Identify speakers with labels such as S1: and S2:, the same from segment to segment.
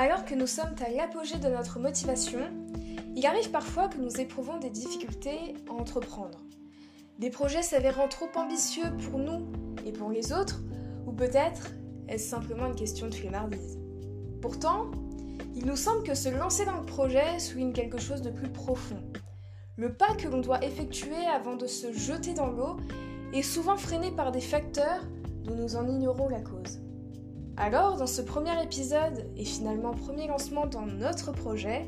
S1: Alors que nous sommes à l'apogée de notre motivation, il arrive parfois que nous éprouvons des difficultés à entreprendre. Des projets s'avérant trop ambitieux pour nous et pour les autres, ou peut-être est-ce simplement une question de flemmardise. Pourtant, il nous semble que se lancer dans le projet souligne quelque chose de plus profond. Le pas que l'on doit effectuer avant de se jeter dans l'eau est souvent freiné par des facteurs dont nous en ignorons la cause. Alors, dans ce premier épisode et finalement premier lancement dans notre projet,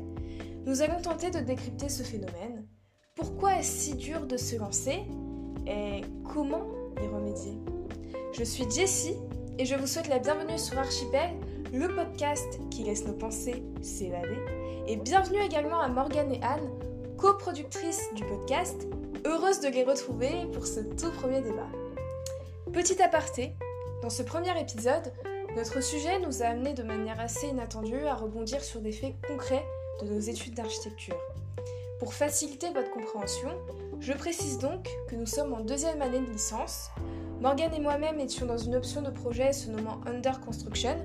S1: nous allons tenter de décrypter ce phénomène. Pourquoi est-ce si dur de se lancer et comment y remédier? Je suis Jessie et je vous souhaite la bienvenue sur Archipel, le podcast qui laisse nos pensées s'évader. Et bienvenue également à Morgane et Anne, coproductrices du podcast, heureuses de les retrouver pour ce tout premier débat. Petit aparté, dans ce premier épisode, notre sujet nous a amené de manière assez inattendue à rebondir sur des faits concrets de nos études d'architecture. Pour faciliter votre compréhension, je précise donc que nous sommes en deuxième année de licence. Morgane et moi-même étions dans une option de projet se nommant Under Construction,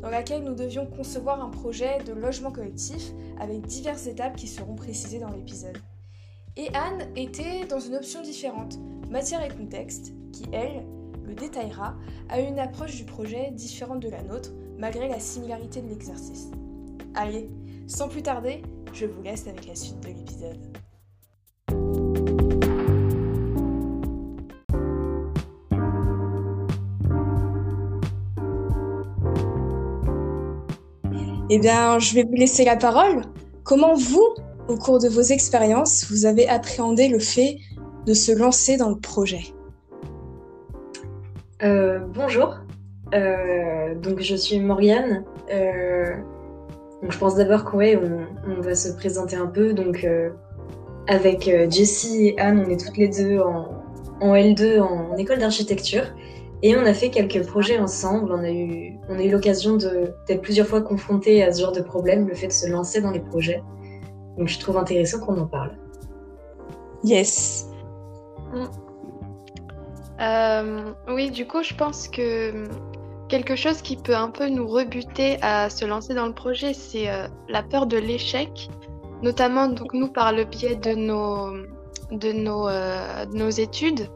S1: dans laquelle nous devions concevoir un projet de logement collectif avec diverses étapes qui seront précisées dans l'épisode. Et Anne était dans une option différente, matière et contexte, qui, elle, le détaillera, a une approche du projet différente de la nôtre, malgré la similarité de l'exercice. Allez, sans plus tarder, je vous laisse avec la suite de l'épisode. Eh bien, je vais vous laisser la parole. Comment vous, au cours de vos expériences, vous avez appréhendé le fait de se lancer dans le projet?
S2: Euh, Bonjour, euh, donc je suis Morgane. Euh, donc je pense d'abord qu'on on, va se présenter un peu. Donc avec Jessie et Anne, on est toutes les deux en, en L2 en école d'architecture. Et on a fait quelques projets ensemble. On a eu, on a eu l'occasion d'être plusieurs fois confrontés à ce genre de problème, le fait de se lancer dans les projets. Donc je trouve intéressant qu'on en parle.
S1: Yes.
S3: Euh, oui, du coup, je pense que quelque chose qui peut un peu nous rebuter à se lancer dans le projet, c'est euh, la peur de l'échec, notamment donc nous par le biais de nos de nos, euh, de nos études.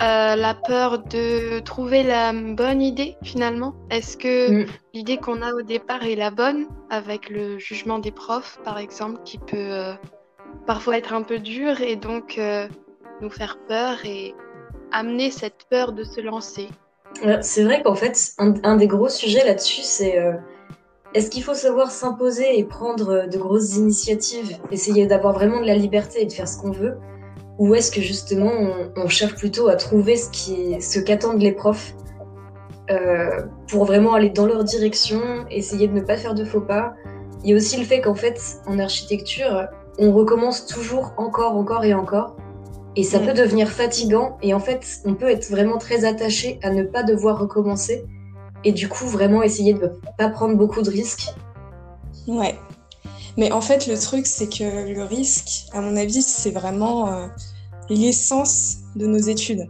S3: La peur de trouver la bonne idée finalement Est-ce que mm. l'idée qu'on a au départ est la bonne avec le jugement des profs par exemple qui peut parfois être un peu dur et donc nous faire peur et amener cette peur de se lancer.
S2: C'est vrai qu'en fait un, des gros sujets là-dessus c'est est-ce qu'il faut savoir s'imposer et prendre de grosses initiatives, essayer d'avoir vraiment de la liberté et de faire ce qu'on veut? Ou est-ce que justement on, cherche plutôt à trouver ce qui ce qu'attendent les profs euh, pour vraiment aller dans leur direction, essayer de ne pas faire de faux pas? Il y a aussi le fait qu'en fait en architecture on recommence toujours encore encore et encore et ça mm. peut devenir fatigant et en fait on peut être vraiment très attaché à ne pas devoir recommencer et du coup vraiment essayer de ne pas prendre beaucoup de risques.
S1: Ouais, mais en fait, le truc, c'est que le risque, à mon avis, c'est vraiment euh, l'essence de nos études.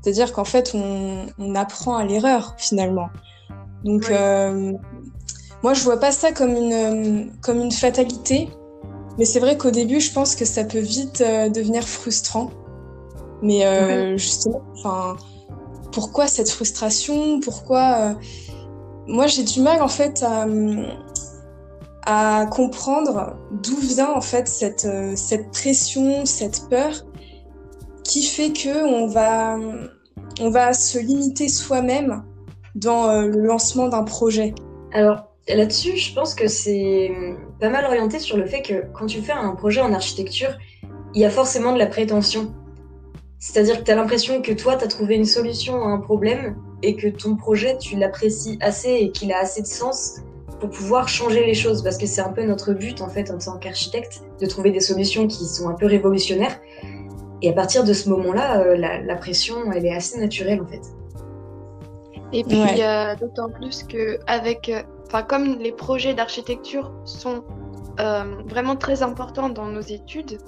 S1: C'est-à-dire qu'en fait, on, on, apprend à l'erreur, finalement. Donc, euh, moi, je vois pas ça comme une, comme une fatalité. Mais c'est vrai qu'au début, je pense que ça peut vite euh, devenir frustrant. Mais euh, justement, enfin, pourquoi cette frustration? Pourquoi Moi, j'ai du mal en fait à, à comprendre d'où vient en fait cette, euh, cette pression, cette peur qui fait que on va, on va se limiter soi-même dans euh, le lancement d'un projet.
S2: Alors là-dessus, je pense que c'est pas mal orienté sur le fait que quand tu fais un projet en architecture, il y a forcément de la prétention. C'est-à-dire que tu as l'impression que toi, tu as trouvé une solution à un problème et que ton projet, tu l'apprécies assez et qu'il a assez de sens pour pouvoir changer les choses, parce que c'est un peu notre but en fait en tant qu'architecte, de trouver des solutions qui sont un peu révolutionnaires. Et à partir de ce moment-là, euh, la, pression, elle est assez naturelle en fait.
S3: Et puis euh, d'autant plus que avec, euh, enfin comme les projets d'architecture sont vraiment très importants dans nos études,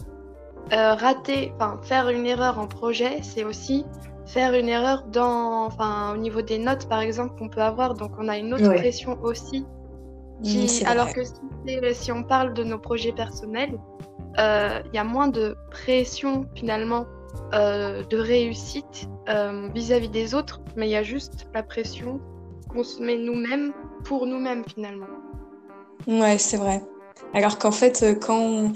S3: rater, enfin faire une erreur en projet, c'est aussi faire une erreur dans, enfin au niveau des notes par exemple qu'on peut avoir. Donc on a une autre pression aussi Qui, alors que si, on parle de nos projets personnels, il y a moins de pression finalement de réussite vis-à-vis -vis des autres, mais il y a juste la pression qu'on se met nous-mêmes pour nous-mêmes finalement.
S1: Ouais, c'est vrai. Alors qu'en fait, euh, quand on,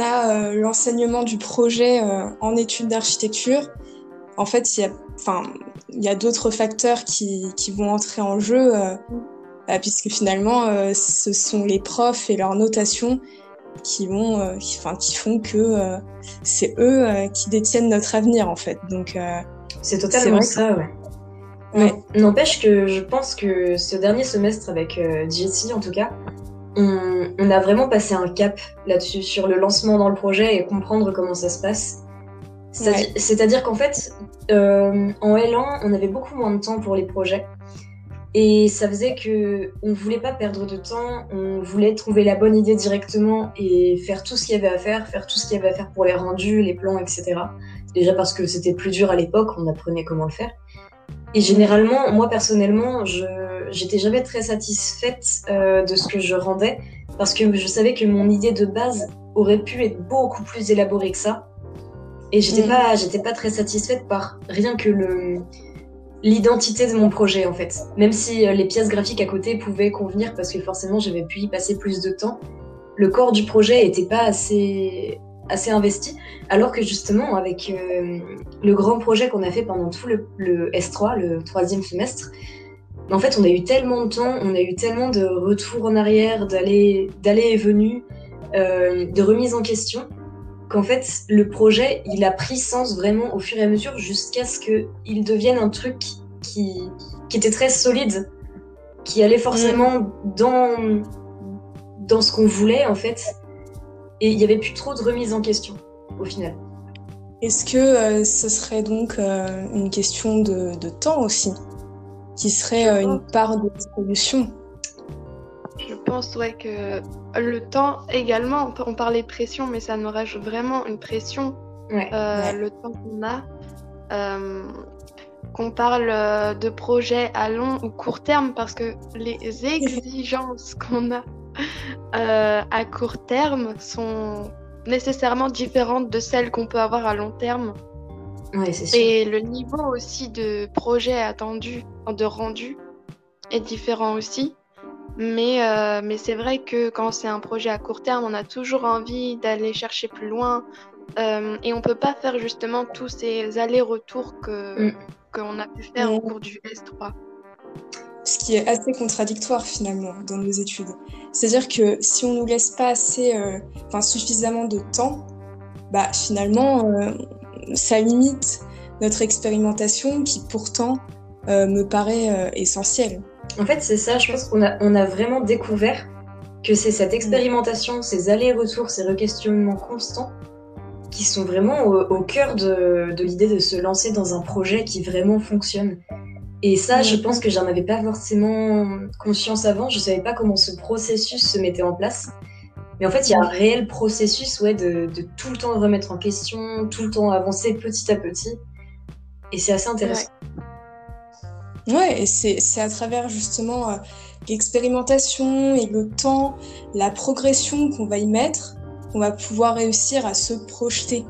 S1: a euh, l'enseignement du projet euh, en études d'architecture, en fait, il y a, enfin, il y a d'autres facteurs qui, qui, vont entrer en jeu, bah, puisque finalement, ce sont les profs et leur notation qui vont, qui, enfin, qui font que c'est eux qui détiennent notre avenir, en fait. Donc,
S2: c'est totalement ça, ouais. N'empêche que je pense que ce dernier semestre avec euh, en tout cas, on, a vraiment passé un cap là-dessus, sur le lancement dans le projet et comprendre comment ça se passe. C'est-à-dire qu'en fait, euh, en L1, on avait beaucoup moins de temps pour les projets. Et ça faisait que on voulait pas perdre de temps, on voulait trouver la bonne idée directement et faire tout ce qu'il y avait à faire, faire tout ce qu'il y avait à faire pour les rendus, les plans, etc. Déjà parce que c'était plus dur à l'époque, on apprenait comment le faire. Et généralement, moi personnellement, je j'étais jamais très satisfaite euh, de ce que je rendais parce que je savais que mon idée de base aurait pu être beaucoup plus élaborée que ça. Et j'étais mm. pas j'étais pas très satisfaite par rien que le l'identité de mon projet en fait. Même si euh, les pièces graphiques à côté pouvaient convenir parce que forcément j'avais pu y passer plus de temps, le corps du projet était pas assez assez investi, alors que justement avec euh, le grand projet qu'on a fait pendant tout le, S3, le troisième semestre, en fait on a eu tellement de temps, on a eu tellement de retours en arrière, d'aller et venus, euh, de remise en question, qu'en fait le projet il a pris sens vraiment au fur et à mesure jusqu'à ce qu'il devienne un truc qui, qui était très solide, qui allait forcément dans dans ce qu'on voulait en fait et il n'y avait plus trop de remise en question au final.
S1: Est-ce que euh, ce serait donc euh, une question de, temps aussi, qui serait euh, une part de solution
S3: Je pense ouais, que le temps également, on parlait de pression, mais ça nous rajoute vraiment une pression, le temps qu'on a. qu'on parle de projets à long ou court terme, parce que les exigences qu'on a euh, à court terme sont nécessairement différentes de celles qu'on peut avoir à long terme. Et le niveau aussi de projet attendu, de rendu, est différent aussi. Mais, euh, mais c'est vrai que quand c'est un projet à court terme, on a toujours envie d'aller chercher plus loin. Euh, et on peut pas faire justement tous ces allers-retours que mm. qu'on a pu faire au cours du S3
S1: ce qui est assez contradictoire finalement dans nos études. C'est-à-dire que si on nous laisse pas assez, euh, suffisamment de temps, bah finalement ça limite notre expérimentation qui pourtant me paraît essentielle.
S2: En fait, c'est ça. Je pense qu'on a, on a vraiment découvert que c'est cette expérimentation, ces allers-retours, ces re-questionnements constants qui sont vraiment au, au cœur de, de l'idée de se lancer dans un projet qui vraiment fonctionne. Et ça, je pense que j'en avais pas forcément conscience avant. Je savais pas comment ce processus se mettait en place. Mais en fait, il y a un réel processus ouais, de, tout le temps remettre en question, tout le temps avancer petit à petit. Et c'est assez intéressant.
S1: Ouais, et c'est à travers justement euh, l'expérimentation et le temps, la progression qu'on va y mettre, qu'on va pouvoir réussir à se projeter.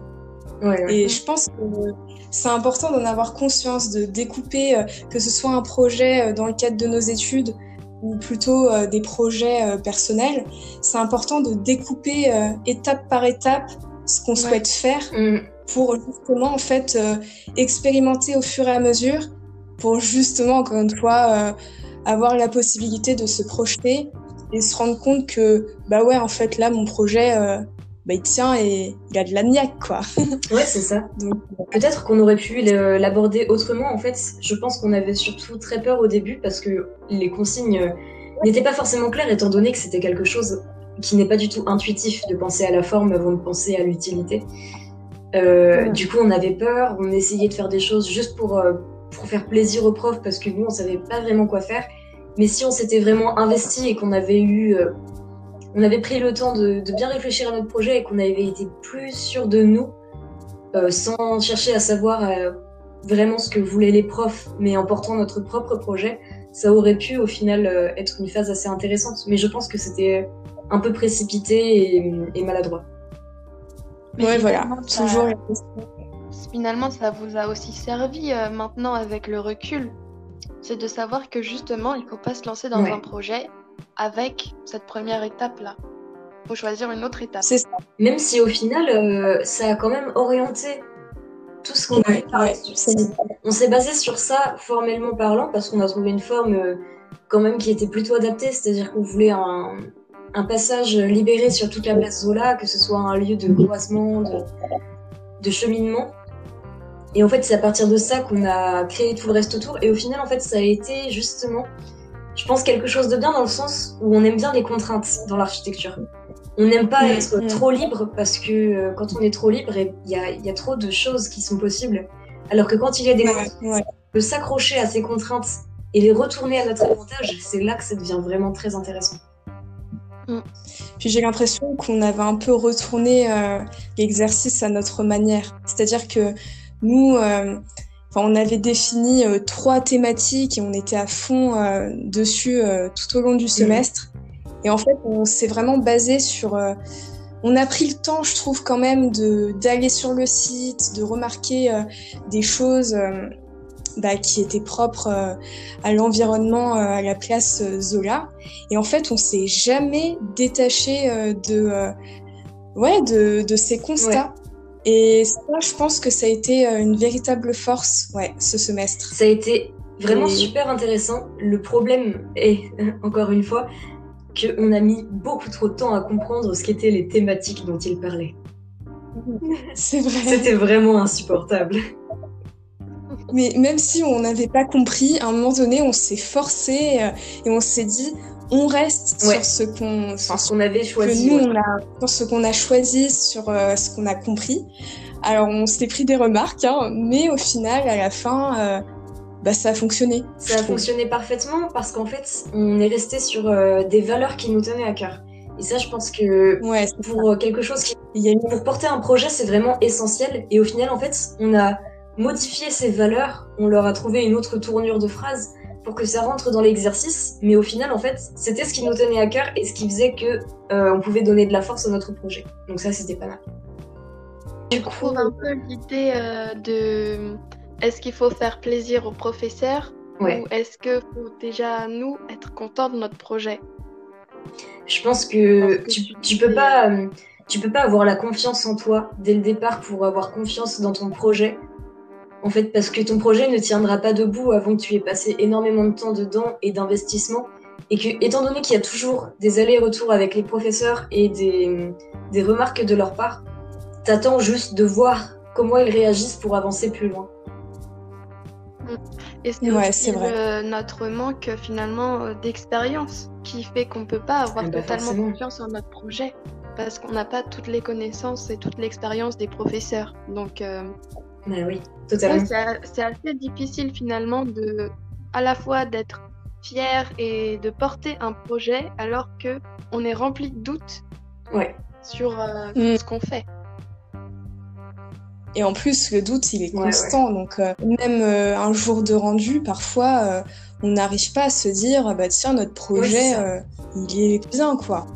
S1: Et je pense que c'est important d'en avoir conscience, de découper, euh, que ce soit un projet euh, dans le cadre de nos études ou plutôt des projets personnels. C'est important de découper étape par étape ce qu'on souhaite faire mm. pour justement en fait expérimenter au fur et à mesure pour justement encore une fois avoir la possibilité de se projeter et se rendre compte que bah ouais en fait là mon projet bah, il tient et il a de la niaque, quoi.
S2: ouais, c'est ça. Donc, peut-être qu'on aurait pu l'aborder autrement. En fait, je pense qu'on avait surtout très peur au début parce que les consignes n'étaient pas forcément claires, étant donné que c'était quelque chose qui n'est pas du tout intuitif de penser à la forme avant de penser à l'utilité. Euh, Du coup, on avait peur, on essayait de faire des choses juste pour, euh, pour faire plaisir aux profs parce que nous, on savait pas vraiment quoi faire. Mais si on s'était vraiment investi et qu'on avait eu euh, on avait pris le temps de, bien réfléchir à notre projet et qu'on avait été plus sûr de nous, euh, sans chercher à savoir euh, vraiment ce que voulaient les profs, mais en portant notre propre projet, ça aurait pu au final être une phase assez intéressante. Mais je pense que c'était un peu précipité et, maladroit.
S1: Mais ouais, voilà, toujours.
S3: Finalement, ça vous a aussi servi maintenant avec le recul. C'est de savoir que justement, il ne faut pas se lancer dans un projet avec cette première étape-là. Il faut choisir une autre étape.
S2: C'est ça. Même si au final, euh, ça a quand même orienté tout ce qu'on a fait. On s'est basé sur ça formellement parlant parce qu'on a trouvé une forme euh, quand même qui était plutôt adaptée, c'est-à-dire qu'on voulait un, passage libéré sur toute la place Zola, que ce soit un lieu de croisement, de, de cheminement. Et en fait, c'est à partir de ça qu'on a créé tout le reste autour. Et au final, en fait, ça a été justement je pense, quelque chose de bien dans le sens où on aime bien les contraintes dans l'architecture. On n'aime pas être trop libre parce que euh, quand on est trop libre, il y a, trop de choses qui sont possibles. Alors que quand il y a des contraintes, de s'accrocher à ces contraintes et les retourner à notre avantage, c'est là que ça devient vraiment très intéressant.
S1: Mm. Puis j'ai l'impression qu'on avait un peu retourné euh, l'exercice à notre manière. C'est-à-dire que nous, euh, on avait défini euh, trois thématiques et on était à fond euh, dessus euh, tout au long du mhm. semestre. Et en fait, on s'est vraiment basé sur. on a pris le temps, je trouve, quand même, d'aller sur le site, de remarquer des choses bah, qui étaient propres à l'environnement, à la place Zola. Et en fait, on s'est jamais détaché de, ouais, de, de ces constats. Et ça, je pense que ça a été euh, une véritable force, ouais, ce semestre.
S2: Ça a été vraiment super intéressant. Le problème est, encore une fois, qu'on a mis beaucoup trop de temps à comprendre ce qu'étaient les thématiques dont il parlait.
S1: C'est vrai.
S2: C'était vraiment insupportable.
S1: Mais même si on n'avait pas compris, à un moment donné, on s'est forcé euh, et on s'est dit, on reste sur ce qu'on
S2: avait choisi,
S1: nous, sur ce qu'on a choisi, sur euh, ce qu'on a compris. Alors on s'est pris des remarques, hein, mais au final, à la fin, euh, bah, ça a fonctionné.
S2: Ça a fonctionné parfaitement parce qu'en fait, on est resté sur euh, des valeurs qui nous tenaient à cœur. Et ça, je pense que
S1: ouais,
S2: pour quelque chose qui, pour porter un projet, c'est vraiment essentiel. Et au final, en fait, on a modifié ces valeurs, on leur a trouvé une autre tournure de phrase pour que ça rentre dans l'exercice. Mais au final, en fait, c'était ce qui nous tenait à cœur et ce qui faisait que euh, on pouvait donner de la force à notre projet. Donc ça, c'était pas mal.
S3: Du coup, un peu l'idée euh, de est-ce qu'il faut faire plaisir aux professeurs ou est-ce que faut déjà nous être contents de notre projet?
S2: Je pense que, tu, tu peux pas euh, tu peux pas avoir la confiance en toi dès le départ pour avoir confiance dans ton projet en fait, parce que ton projet ne tiendra pas debout avant que tu aies passé énormément de temps dedans et d'investissement. Et que, étant donné qu'il y a toujours des allers-retours avec les professeurs et des, des remarques de leur part, t'attends juste de voir comment ils réagissent pour avancer plus loin.
S3: Et c'est ouais, notre manque finalement euh, d'expérience qui fait qu'on ne peut pas avoir eh ben, totalement confiance en notre projet parce qu'on n'a pas toutes les connaissances et toute l'expérience des professeurs. Donc euh,
S2: oui, totalement.
S3: c'est assez difficile finalement de, à la fois d'être fier et de porter un projet alors que on est rempli de doutes
S2: ouais.
S3: sur euh, mm. ce qu'on fait.
S1: Et en plus, le doute, il est constant. Donc, euh, même euh, un jour de rendu, parfois, on n'arrive pas à se dire, bah tiens, notre projet, il est bien, quoi.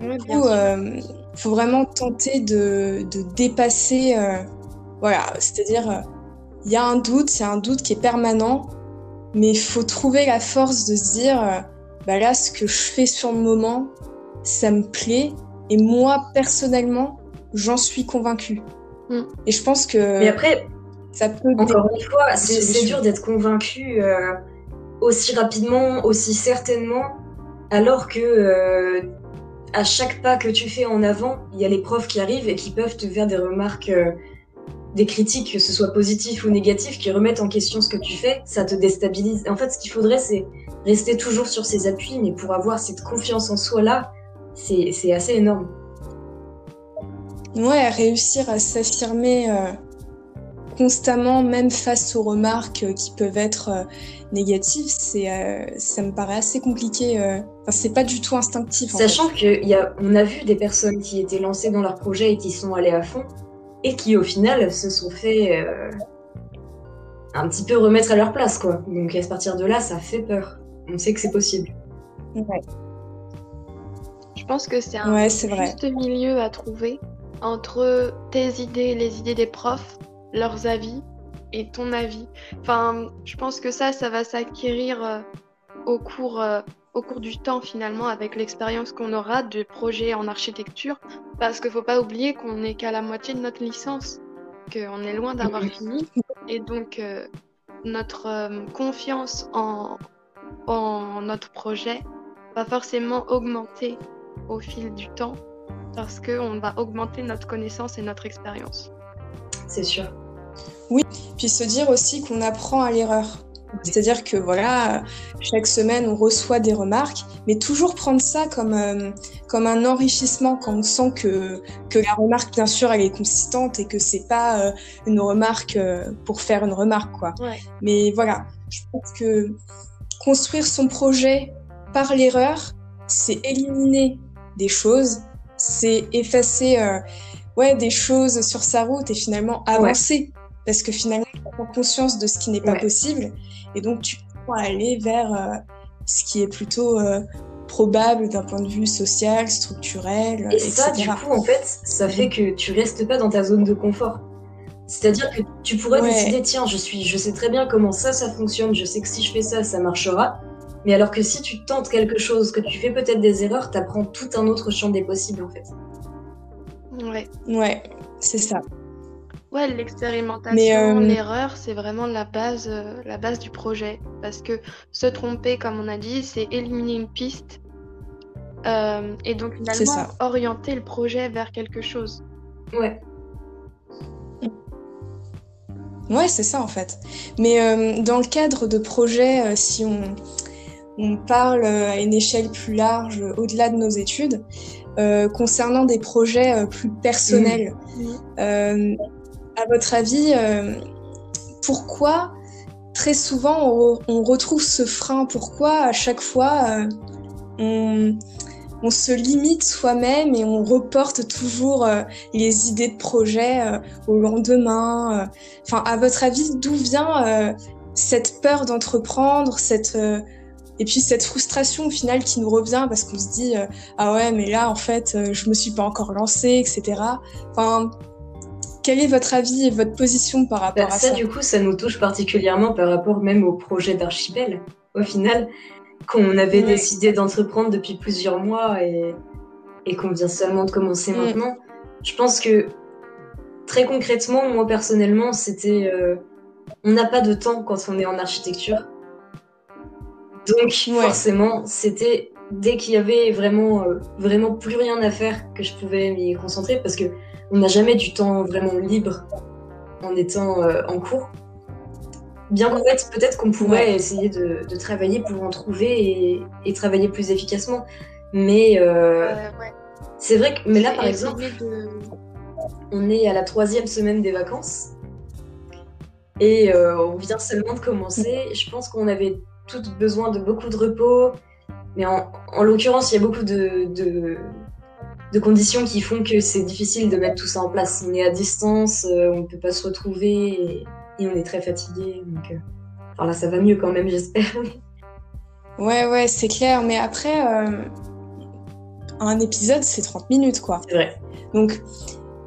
S1: du coup, il faut vraiment tenter de, de dépasser voilà, c'est-à-dire, il y a un doute, c'est un doute qui est permanent, mais il faut trouver la force de se dire, euh, bah là, ce que je fais sur le moment, ça me plaît, et moi, personnellement, j'en suis convaincue. Mm. Et je pense que...
S2: Mais après, ça peut... Encore une fois, c'est dur d'être convaincu euh, aussi rapidement, aussi certainement, alors que... Euh, à chaque pas que tu fais en avant, il y a les profs qui arrivent et qui peuvent te faire des remarques des critiques, que ce soit positif ou négatif, qui remettent en question ce que tu fais, ça te déstabilise. En fait, ce qu'il faudrait, c'est rester toujours sur ses appuis, mais pour avoir cette confiance en soi-là, c'est assez énorme.
S1: Ouais, réussir à s'affirmer euh, constamment, même face aux remarques euh, qui peuvent être euh, négatives, c'est, ça me paraît assez compliqué. Enfin, c'est pas du tout instinctif.
S2: Sachant qu'on a, on a vu des personnes qui étaient lancées dans leur projet et qui sont allées à fond, et qui au final se sont fait euh, un petit peu remettre à leur place quoi. Donc à partir de là, ça fait peur. on sait que c'est possible.
S1: Ouais.
S3: Je pense que c'est un
S1: Ouais, c'est vrai.
S3: juste milieu à trouver entre tes idées, les idées des profs, leurs avis et ton avis. Enfin, je pense que ça, ça va s'acquérir euh, au cours, euh, au cours du temps finalement avec l'expérience qu'on aura de projets en architecture. Parce qu'il faut pas oublier qu'on n'est qu'à la moitié de notre licence, qu'on est loin d'avoir fini. Et donc, euh, notre euh, confiance en, en notre projet va forcément augmenter au fil du temps parce qu'on va augmenter notre connaissance et notre expérience.
S2: C'est sûr.
S1: Puis se dire aussi qu'on apprend à l'erreur. C'est-à-dire que voilà, chaque semaine on reçoit des remarques, mais toujours prendre ça comme, euh, comme un enrichissement quand on sent que, que la remarque, bien sûr, elle est consistante et que c'est pas euh, une remarque euh, pour faire une remarque, quoi.
S3: Ouais.
S1: Mais voilà, je pense que construire son projet par l'erreur, c'est éliminer des choses, c'est effacer ouais, des choses sur sa route et finalement avancer. Parce que finalement, tu prends conscience de ce qui n'est pas
S2: Ouais.
S1: possible et donc tu peux aller vers euh, ce qui est plutôt euh, probable d'un point de vue social, structurel,
S2: Et
S1: etc.
S2: ça, du coup, en fait, ça fait que tu restes pas dans ta zone de confort. C'est-à-dire que tu pourrais
S1: Ouais.
S2: décider, tiens, je suis, je sais très bien comment ça, ça fonctionne, je sais que si je fais ça, ça marchera. Mais alors que si tu tentes quelque chose, que tu fais peut-être des erreurs, t'apprends tout un autre champ des possibles, en fait.
S3: Ouais,
S1: Ouais, c'est ça.
S3: Ouais l'expérimentation,
S1: Mais, euh,
S3: l'erreur, c'est vraiment la base, euh, la base du projet. Parce que se tromper, comme on a dit, c'est éliminer une piste euh, et donc
S1: C'est
S3: finalement
S1: ça.
S3: orienter le projet vers quelque chose.
S2: Ouais.
S1: Ouais, c'est ça en fait. Mais euh, dans le cadre de projets, euh, si on, on parle à une échelle plus large, au-delà de nos études, euh, concernant des projets euh, plus personnels, euh, à votre avis, euh, pourquoi très souvent on, re- on retrouve ce frein? Pourquoi à chaque fois euh, on, se limite soi-même et on reporte toujours euh, les idées de projet au lendemain euh, Enfin, à votre avis, d'où vient cette peur d'entreprendre, cette et puis cette frustration au final qui nous revient parce qu'on se dit ah ouais mais là en fait je me suis pas encore lancée, etc. Enfin, quel est votre avis et votre position par rapport
S2: Bah,
S1: à
S2: ça,
S1: ça
S2: du coup, ça nous touche particulièrement par rapport même au projet d'archipel, au final, qu'on avait
S1: Ouais.
S2: décidé d'entreprendre depuis plusieurs mois et, et qu'on vient seulement de commencer
S1: Mm.
S2: maintenant. Je pense que, très concrètement, moi personnellement, c'était. euh, on n'a pas de temps quand on est en architecture. Donc,
S1: Ouais.
S2: forcément, c'était dès qu'il y avait vraiment, euh, vraiment plus rien à faire que je pouvais m'y concentrer parce que on n'a jamais du temps vraiment libre en étant euh, en cours. Bien qu'en fait, peut-être qu'on pourrait essayer de, de travailler pour en trouver et, et travailler plus efficacement. Mais euh,
S3: Euh, ouais.
S2: c'est vrai que, mais là par exemple,
S3: de-
S2: on est à la troisième semaine des vacances et on vient seulement de commencer. Je pense qu'on avait toutes besoin de beaucoup de repos, mais en, en l'occurrence, il y a beaucoup de, de, de conditions qui font que c'est difficile de mettre tout ça en place. On est à distance, euh, on ne peut pas se retrouver et, et on est très fatigué. Donc, euh, enfin là, ça va mieux quand même, j'espère.
S1: Ouais, ouais, c'est clair. Mais après, euh, un épisode, c'est 30 minutes, quoi.
S2: c'est vrai.
S1: Donc,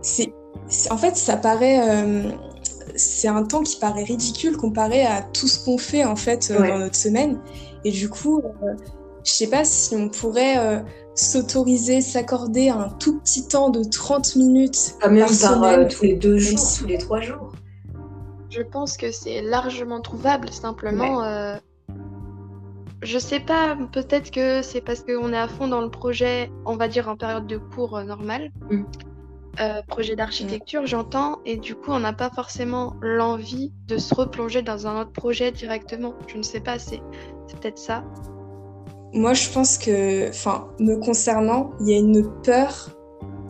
S1: c'est, en fait, ça paraît, euh, c'est un temps qui paraît ridicule comparé à tout ce qu'on fait en fait euh,
S2: Ouais.
S1: dans notre semaine. Et du coup, je sais pas si on pourrait s'autoriser, s'accorder un tout petit temps de 30 minutes
S2: Pas même
S1: par
S2: par euh,
S1: semaine.
S2: tous les deux jours,
S1: si-
S2: tous les trois jours.
S3: Je pense que c'est largement trouvable, simplement. euh, je sais pas, peut-être que c'est parce qu'on est à fond dans le projet, on va dire en période de cours euh, normale.
S2: Mm.
S3: Euh, projet d'architecture, j'entends, et du coup, on n'a pas forcément l'envie de se replonger dans un autre projet directement. Je ne sais pas, c'est peut-être ça.
S1: Moi, je pense que, enfin, me concernant, il y a une peur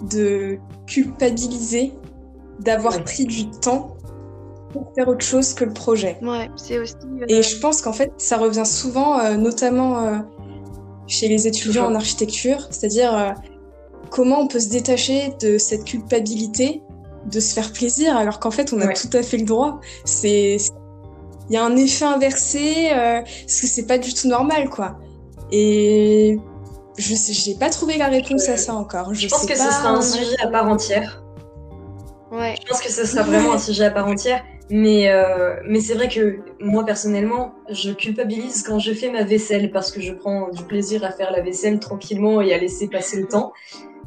S1: de culpabiliser, d'avoir
S2: Ouais.
S1: pris du temps pour faire autre chose que le projet.
S3: Ouais, c'est aussi. euh,
S1: Et je pense qu'en fait, ça revient souvent, euh, notamment euh, chez les étudiants
S2: Toujours.
S1: en architecture, c'est-à-dire euh, comment on peut se détacher de cette culpabilité de se faire plaisir alors qu'en fait, on a
S2: Ouais.
S1: tout à fait le droit. C'est, il y a un effet inversé, euh, parce que c'est pas du tout normal, quoi. Et je sais, j'ai pas trouvé la réponse à ça encore.
S2: Je, pense que ce sera un sujet à part entière.
S3: Ouais.
S2: Je pense que ce sera vraiment un sujet à part entière. Mais, euh, mais c'est vrai que moi personnellement, je culpabilise quand je fais ma vaisselle parce que je prends du plaisir à faire la vaisselle tranquillement et à laisser passer le temps.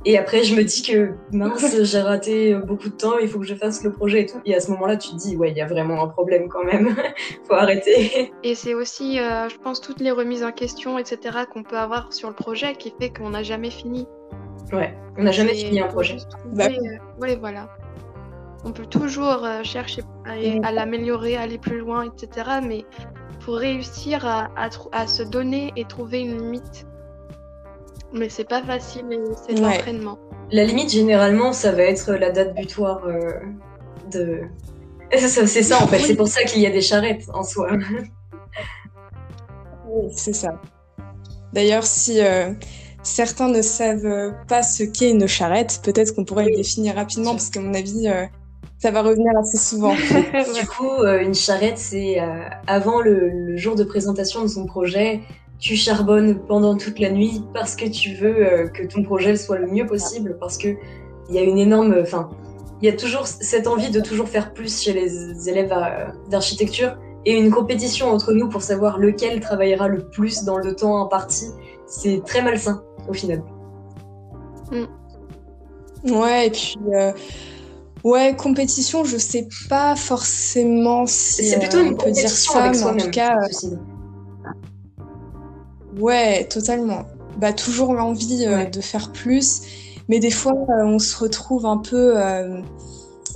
S2: Et après, je me dis que mince, j'ai raté beaucoup de temps, il faut que je fasse le projet et tout. Et à ce moment-là, tu te dis, ouais, il y a vraiment un problème quand même, faut arrêter.
S3: Et c'est aussi, euh, je pense, toutes les remises en question, etc., qu'on peut avoir sur le projet qui fait qu'on n'a jamais fini.
S2: Ouais, on n'a jamais fini un projet.
S3: Bah. Euh, ouais, voilà. On peut toujours euh, chercher à, l'améliorer, aller plus loin, etc. Mais pour réussir à, à se donner et trouver une limite mais c'est pas facile, c'est de l'entraînement.
S2: La limite, généralement, ça va être la date butoir euh, de. C'est ça, en fait. C'est pour ça qu'il y a des charrettes en soi.
S1: Oui, c'est ça. D'ailleurs, si euh, certains ne savent pas ce qu'est une charrette, peut-être qu'on pourrait le définir rapidement, parce qu'à mon avis, euh, ça va revenir assez souvent.
S2: du coup, une charrette, c'est avant le, jour de présentation de son projet, tu charbonnes pendant toute la nuit parce que tu veux euh, que ton projet soit le mieux possible, parce que il y a une énorme, enfin, il y a toujours cette envie de toujours faire plus chez les élèves euh, d'architecture et une compétition entre nous pour savoir lequel travaillera le plus dans le temps imparti. C'est très malsain au final.
S1: Mm. Ouais, et puis. Euh, ouais, compétition, je sais pas forcément si.
S2: C'est plutôt une compétition avec
S1: en tout cas. Ouais, totalement. Bah, toujours l'envie euh, de faire plus, mais des fois, euh, on se retrouve un peu, euh,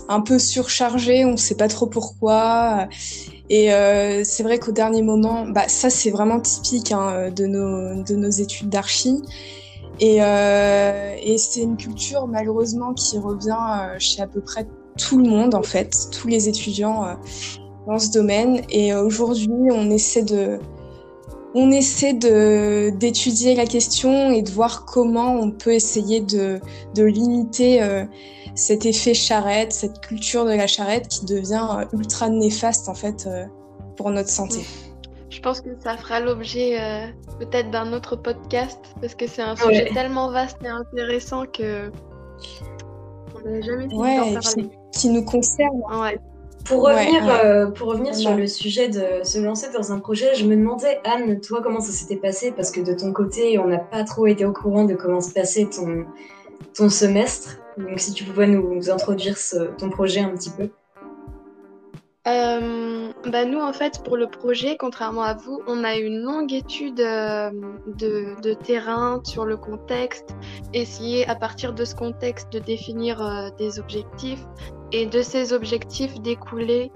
S1: un peu surchargé, on sait pas trop pourquoi. Et c'est vrai qu'au dernier moment, bah, ça, c'est vraiment typique hein, de, nos, de nos études d'archi. Et, et c'est une culture, malheureusement, qui revient chez à peu près tout le monde, en fait, tous les étudiants dans ce domaine. Et aujourd'hui, on essaie de on essaie d'étudier la question et de voir comment on peut essayer de, limiter euh, cet effet charrette, cette culture de la charrette qui devient euh, ultra néfaste en fait euh, pour notre santé.
S3: Je pense que ça fera l'objet peut-être d'un autre podcast parce que c'est un sujet tellement vaste et intéressant que on n'a jamais fini d'en parler.
S1: Qui, nous concerne.
S3: Ouais.
S2: Pour revenir, euh, pour revenir sur le sujet de se lancer dans un projet, je me demandais, Anne, toi, comment ça s'était passé? Parce que de ton côté, on n'a pas trop été au courant de comment se passait ton, ton semestre. Donc, si tu pouvais nous, introduire ton projet un petit peu.
S3: Euh, bah nous, en fait, pour le projet, contrairement à vous, on a une longue étude euh, de, terrain sur le contexte, essayer à partir de ce contexte de définir des objectifs, et de ces objectifs découler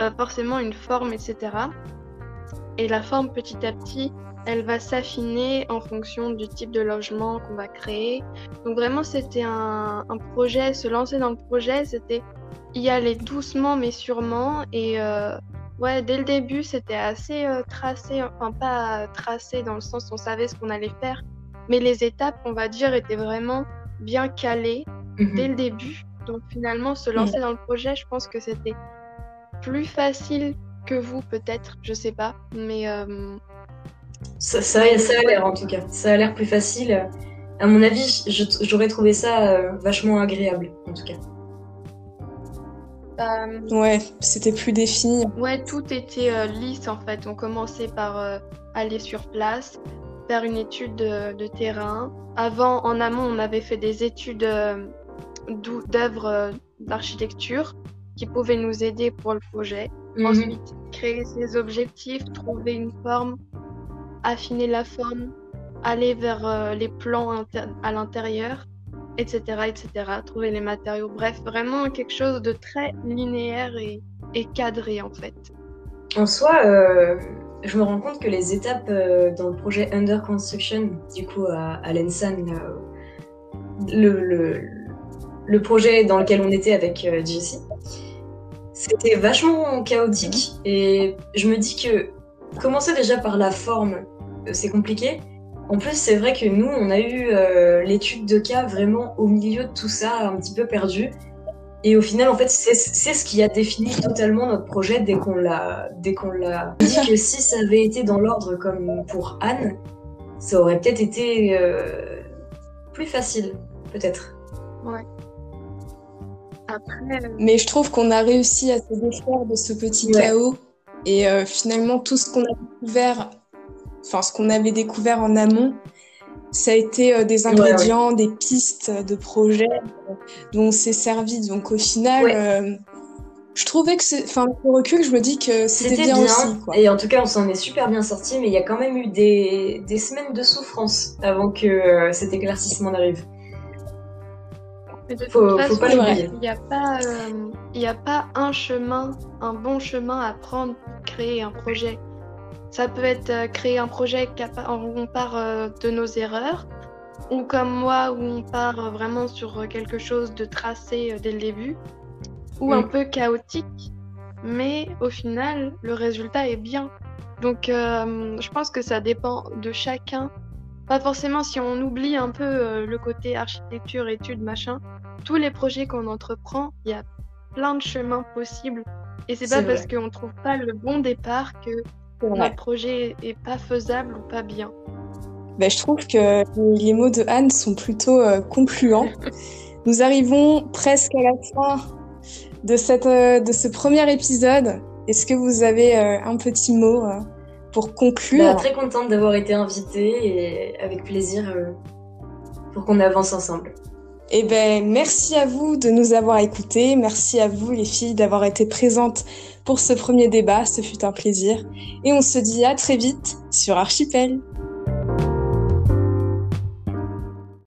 S3: euh, forcément une forme, etc. Et la forme, petit à petit, elle va s'affiner en fonction du type de logement qu'on va créer. Donc vraiment, c'était un, projet, se lancer dans le projet, c'était y aller doucement mais sûrement. Et euh, ouais, dès le début, c'était assez euh, tracé, enfin pas tracé dans le sens où on savait ce qu'on allait faire, mais les étapes, on va dire, étaient vraiment bien calées mhm. dès le début. Donc finalement, se lancer mm. dans le projet, je pense que c'était plus facile que vous, peut-être, je sais pas. Mais. Euh,
S2: ça, ça, a l'air en tout cas. Ça a l'air plus facile. À mon avis, j'aurais trouvé ça euh, vachement agréable, en tout cas.
S1: Euh, ouais, c'était plus défini.
S3: Ouais, tout était lisse en fait. On commençait par aller sur place, faire une étude de, de, terrain. Avant, en amont, on avait fait des études d'œuvres euh, d'architecture qui pouvaient nous aider pour le projet. Mhm. Ensuite, créer ses objectifs, trouver une forme, affiner la forme, aller vers euh, les plans à l'intérieur, etc., etc., trouver les matériaux. Bref, vraiment quelque chose de très linéaire et, cadré en fait.
S2: En soi, euh, je me rends compte que les étapes dans le projet Under Construction, du coup à, à l'ENSAN, le, le, le projet dans lequel on était avec euh, Jessie. C'était vachement chaotique et je me dis que commencer déjà par la forme, euh, c'est compliqué. En plus, c'est vrai que nous, on a eu euh, l'étude de cas vraiment au milieu de tout ça, un petit peu perdu. Et au final, en fait, c'est ce qui a défini totalement notre projet dès qu'on l'a dès qu'on l'a dit que si ça avait été dans l'ordre comme pour Anne, ça aurait peut-être été euh, plus facile, peut-être.
S3: Ouais.
S1: Après, euh, Mais je trouve qu'on a réussi à se défaire de ce petit chaos et euh, finalement tout ce qu'on a découvert, enfin ce qu'on avait découvert en amont, ça a été euh, des ingrédients, des pistes de projets dont on s'est servi. Donc au final, je trouvais que c'est, enfin au recul, je me dis que c'était bien, aussi. Quoi.
S2: Et en tout cas, on s'en est super bien sorti, mais il y a quand même eu des, des semaines de souffrance avant que cet éclaircissement n'arrive.
S3: Mais de faut, toute façon, il n'y a, pas, euh, a pas un chemin, un bon chemin à prendre pour créer un projet. Ça peut être euh, créer un projet où on part euh, de nos erreurs, ou comme moi, où on part vraiment sur quelque chose de tracé dès le début, ou un mm. peu chaotique, mais au final, le résultat est bien. Donc, je pense que ça dépend de chacun pas forcément si on oublie un peu euh, le côté architecture, études, machin. Tous les projets qu'on entreprend, il y a plein de chemins possibles. Et c'est pas parce qu'on trouve pas le bon départ que notre projet est pas faisable ou pas bien.
S1: Ben, je trouve que les mots de Anne sont plutôt euh, concluants. Nous arrivons presque à la fin de, cette, euh, de ce premier épisode. Est-ce que vous avez un petit mot pour conclure?
S2: Bah, très contente d'avoir été invitée et avec plaisir euh, pour qu'on avance ensemble.
S1: Eh ben, merci à vous de nous avoir écoutés. Merci à vous, les filles, d'avoir été présentes pour ce premier débat. Ce fut un plaisir. Et on se dit à très vite sur Archipel.